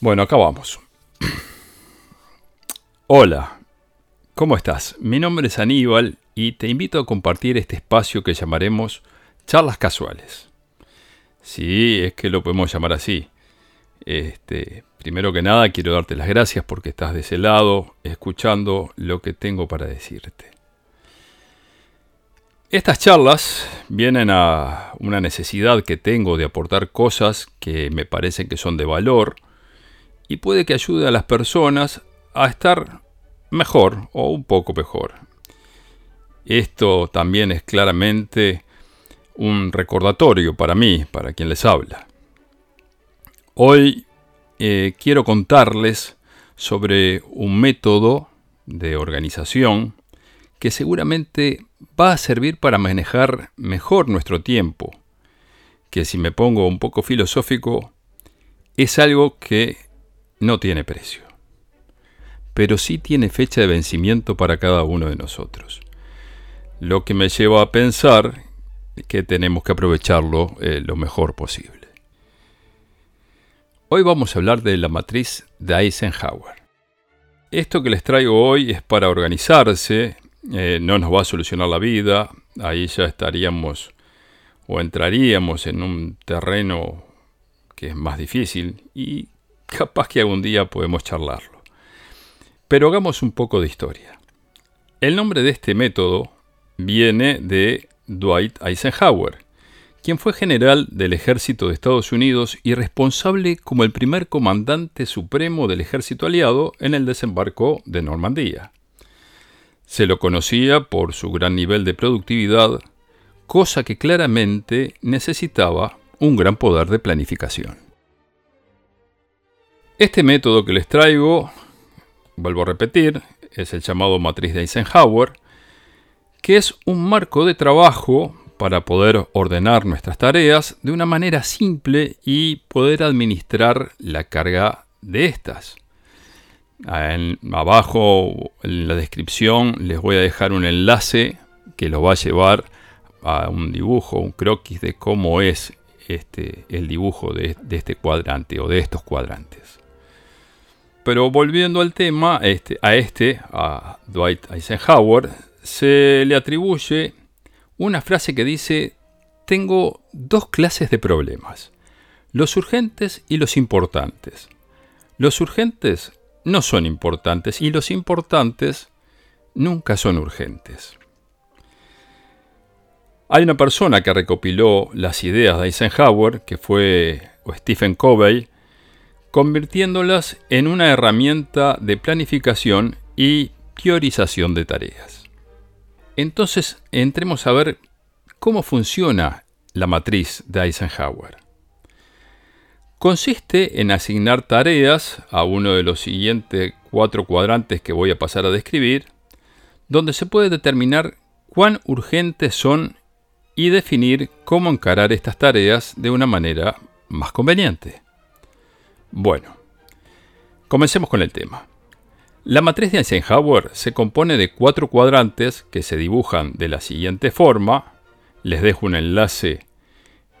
Bueno, acá vamos. Hola, ¿cómo estás? Mi nombre es Aníbal y te invito a compartir este espacio que llamaremos charlas casuales. Sí, es que lo podemos llamar así. Este, primero que nada, quiero darte las gracias porque estás de ese lado, escuchando lo que tengo para decirte. Estas charlas vienen a una necesidad que tengo de aportar cosas que me parecen que son de valor y puede que ayude a las personas a estar mejor o un poco mejor. Esto también es claramente un recordatorio para mí, para quien les habla. Hoy eh, quiero contarles sobre un método de organización que seguramente va a servir para manejar mejor nuestro tiempo, que si me pongo un poco filosófico, es algo que no tiene precio, pero sí tiene fecha de vencimiento para cada uno de nosotros. Lo que me lleva a pensar que tenemos que aprovecharlo eh, lo mejor posible. Hoy vamos a hablar de la matriz de Eisenhower. Esto que les traigo hoy es para organizarse, eh, no nos va a solucionar la vida, ahí ya estaríamos o entraríamos en un terreno que es más difícil y capaz que algún día podemos charlarlo. Pero hagamos un poco de historia. El nombre de este método viene de Dwight Eisenhower, quien fue general del ejército de Estados Unidos y responsable como el primer comandante supremo del ejército aliado en el desembarco de Normandía. Se lo conocía por su gran nivel de productividad, cosa que claramente necesitaba un gran poder de planificación. Este método que les traigo, vuelvo a repetir, es el llamado matriz de Eisenhower, que es un marco de trabajo para poder ordenar nuestras tareas de una manera simple y poder administrar la carga de estas. abajo en la descripción les voy a dejar un enlace que los va a llevar a un dibujo, un croquis de cómo es este, el dibujo de este cuadrante o de estos cuadrantes. Pero volviendo al tema, este, a este, a Dwight Eisenhower, se le atribuye una frase que dice, tengo dos clases de problemas, los urgentes y los importantes. Los urgentes no son importantes y los importantes nunca son urgentes. Hay una persona que recopiló las ideas de Eisenhower, que fue Stephen Covey, convirtiéndolas en una herramienta de planificación y priorización de tareas. Entonces, entremos a ver cómo funciona la matriz de Eisenhower. Consiste en asignar tareas a uno de los siguientes cuatro cuadrantes que voy a pasar a describir, donde se puede determinar cuán urgentes son y definir cómo encarar estas tareas de una manera más conveniente. Bueno, comencemos con el tema. La matriz de Eisenhower se compone de cuatro cuadrantes que se dibujan de la siguiente forma. Les dejo un enlace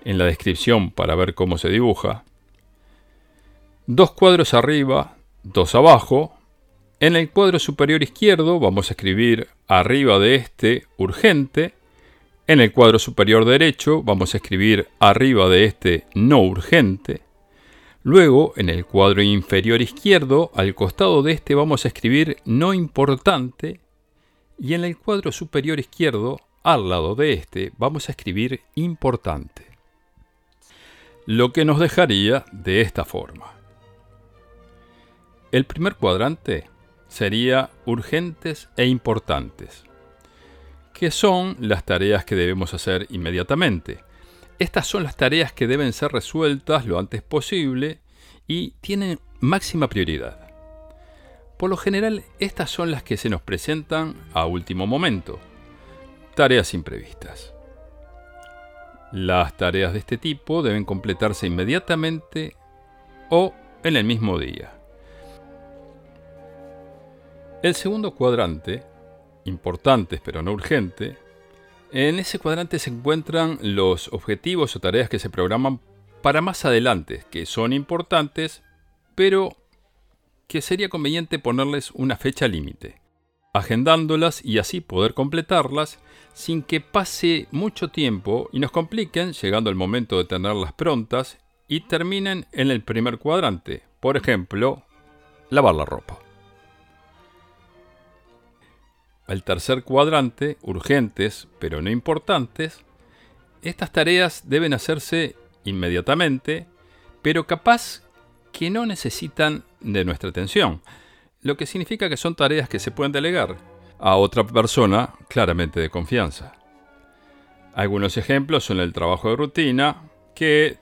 en la descripción para ver cómo se dibuja. Dos cuadros arriba, dos abajo. En el cuadro superior izquierdo vamos a escribir arriba de este urgente. En el cuadro superior derecho vamos a escribir arriba de este no urgente. Luego, en el cuadro inferior izquierdo, al costado de este vamos a escribir no importante y en el cuadro superior izquierdo, al lado de este, vamos a escribir importante. Lo que nos dejaría de esta forma. El primer cuadrante sería urgentes e importantes, que son las tareas que debemos hacer inmediatamente. Estas son las tareas que deben ser resueltas lo antes posible y tienen máxima prioridad. Por lo general, estas son las que se nos presentan a último momento. Tareas imprevistas. Las tareas de este tipo deben completarse inmediatamente o en el mismo día. El segundo cuadrante, importantes pero no urgente, en ese cuadrante se encuentran los objetivos o tareas que se programan para más adelante, que son importantes, pero que sería conveniente ponerles una fecha límite, agendándolas y así poder completarlas sin que pase mucho tiempo y nos compliquen llegando el momento de tenerlas prontas y terminen en el primer cuadrante, por ejemplo, lavar la ropa. El tercer cuadrante, urgentes pero no importantes, estas tareas deben hacerse inmediatamente, pero capaz que no necesitan de nuestra atención, lo que significa que son tareas que se pueden delegar a otra persona claramente de confianza. Algunos ejemplos son el trabajo de rutina, que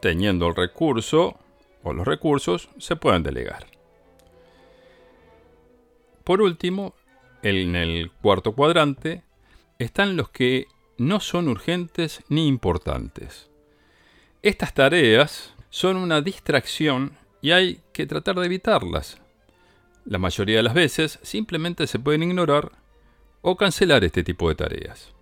teniendo el recurso o los recursos se pueden delegar. Por último, en el cuarto cuadrante están los que no son urgentes ni importantes. Estas tareas son una distracción y hay que tratar de evitarlas. La mayoría de las veces simplemente se pueden ignorar o cancelar este tipo de tareas.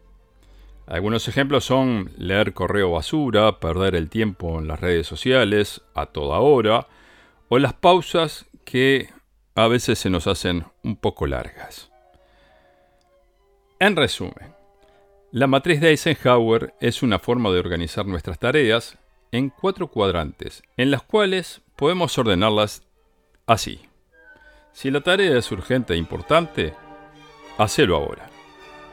Algunos ejemplos son leer correo basura, perder el tiempo en las redes sociales a toda hora o las pausas que a veces se nos hacen un poco largas. En resumen, la matriz de Eisenhower es una forma de organizar nuestras tareas en cuatro cuadrantes, en las cuales podemos ordenarlas así. Si la tarea es urgente e importante, hacelo ahora.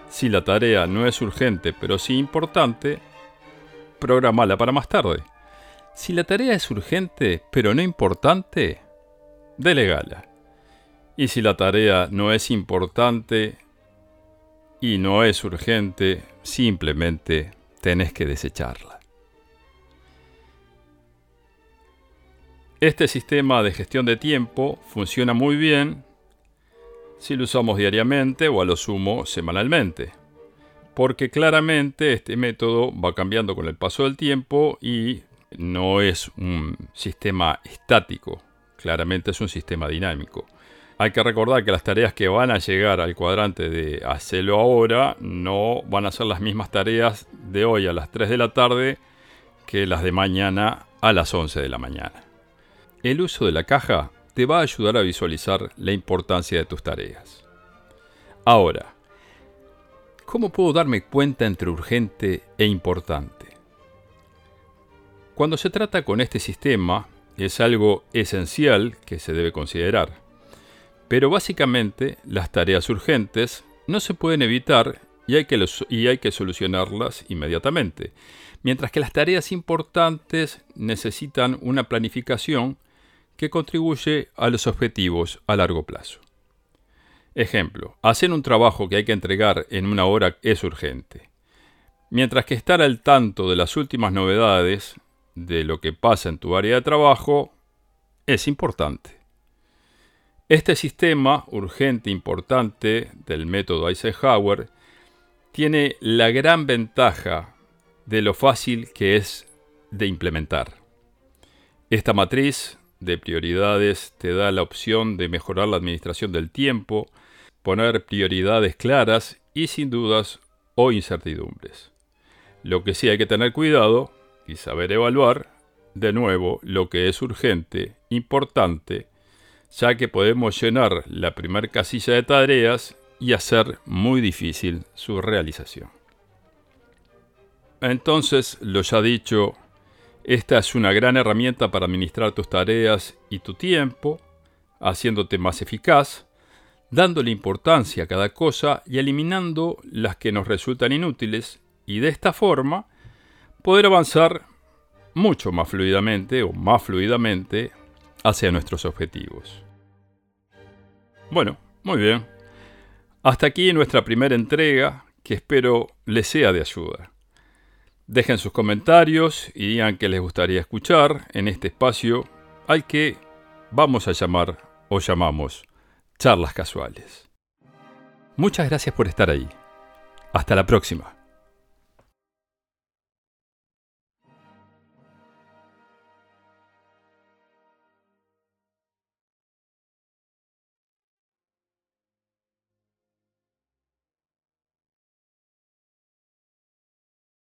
Si la tarea no es urgente pero sí importante, programala para más tarde. Si la tarea es urgente pero no importante, delegala. Y si la tarea no es importante y no es urgente, simplemente tenés que desecharla. Este sistema de gestión de tiempo funciona muy bien si lo usamos diariamente o a lo sumo semanalmente, porque claramente este método va cambiando con el paso del tiempo y no es un sistema estático, claramente es un sistema dinámico. Hay que recordar que las tareas que van a llegar al cuadrante de hacerlo ahora no van a ser las mismas tareas de hoy a las 3 de la tarde que las de mañana a las 11 de la mañana. El uso de la caja te va a ayudar a visualizar la importancia de tus tareas. Ahora, ¿cómo puedo darme cuenta entre urgente e importante? Cuando se trata con este sistema, es algo esencial que se debe considerar. Pero básicamente las tareas urgentes no se pueden evitar y hay que, y hay que solucionarlas inmediatamente, mientras que las tareas importantes necesitan una planificación que contribuye a los objetivos a largo plazo. Ejemplo, hacer un trabajo que hay que entregar en una hora es urgente, mientras que estar al tanto de las últimas novedades de lo que pasa en tu área de trabajo es importante. Este sistema urgente importante del método Eisenhower tiene la gran ventaja de lo fácil que es de implementar. Esta matriz de prioridades te da la opción de mejorar la administración del tiempo, poner prioridades claras y sin dudas o incertidumbres. Lo que sí hay que tener cuidado y saber evaluar, de nuevo, lo que es urgente, importante, ya que podemos llenar la primera casilla de tareas y hacer muy difícil su realización. Entonces, lo ya dicho, esta es una gran herramienta para administrar tus tareas y tu tiempo, haciéndote más eficaz, dándole importancia a cada cosa y eliminando las que nos resultan inútiles y de esta forma poder avanzar mucho más fluidamente o más fluidamente hacia nuestros objetivos. Bueno, muy bien. Hasta aquí nuestra primera entrega que espero les sea de ayuda. Dejen sus comentarios y digan que les gustaría escuchar en este espacio al que vamos a llamar o llamamos charlas casuales. Muchas gracias por estar ahí. Hasta la próxima.